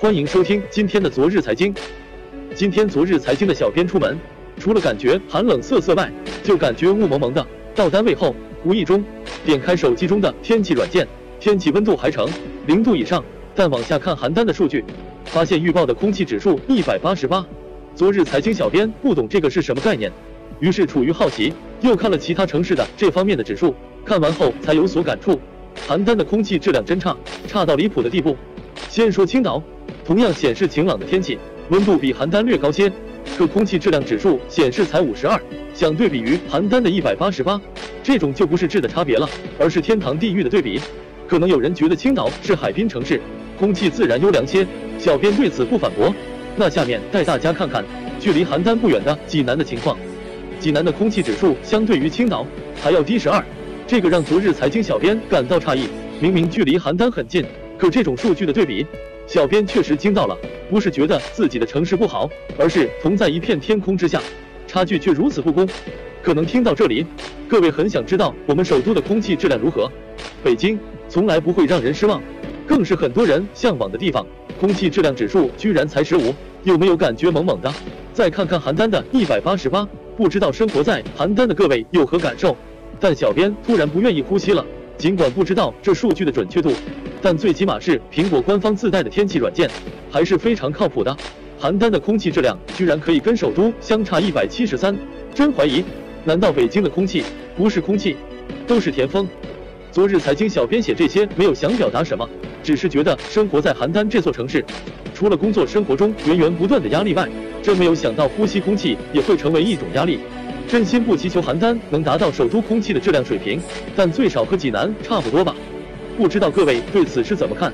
欢迎收听今天的昨日财经。今天昨日财经的小编出门，除了感觉寒冷瑟瑟外，就感觉雾蒙蒙的。到单位后，无意中点开手机中的天气软件，天气温度还呈零度以上，但往下看邯郸的数据，发现预报的空气指数一百八十八。昨日财经小编不懂这个是什么概念，于是处于好奇，又看了其他城市的这方面的指数，看完后才有所感触。邯郸的空气质量真差，差到离谱的地步。先说青岛。同样显示晴朗的天气，温度比邯郸略高些，可空气质量指数显示才五十二，相对比于邯郸的一百八十八，这种就不是质的差别了，而是天堂地狱的对比。可能有人觉得青岛是海滨城市，空气自然优良些，小编对此不反驳。那下面带大家看看距离邯郸不远的济南的情况，济南的空气指数相对于青岛还要低十二，这个让昨日财经小编感到诧异。明明距离邯郸很近，可这种数据的对比。小编确实惊到了，不是觉得自己的城市不好，而是同在一片天空之下，差距却如此不公。可能听到这里，各位很想知道我们首都的空气质量如何？北京从来不会让人失望，更是很多人向往的地方。空气质量指数居然才十五，有没有感觉猛猛的？再看看邯郸的一百八十八，不知道生活在邯郸的各位有何感受？但小编突然不愿意呼吸了，尽管不知道这数据的准确度。但最起码是苹果官方自带的天气软件，还是非常靠谱的。邯郸的空气质量居然可以跟首都相差一百七十三，真怀疑，难道北京的空气不是空气，都是甜风？昨日财经小编写这些没有想表达什么，只是觉得生活在邯郸这座城市，除了工作生活中源源不断的压力外，真没有想到呼吸空气也会成为一种压力。真心不祈求邯郸能达到首都空气的质量水平，但最少和济南差不多吧。不知道各位对此事怎么看？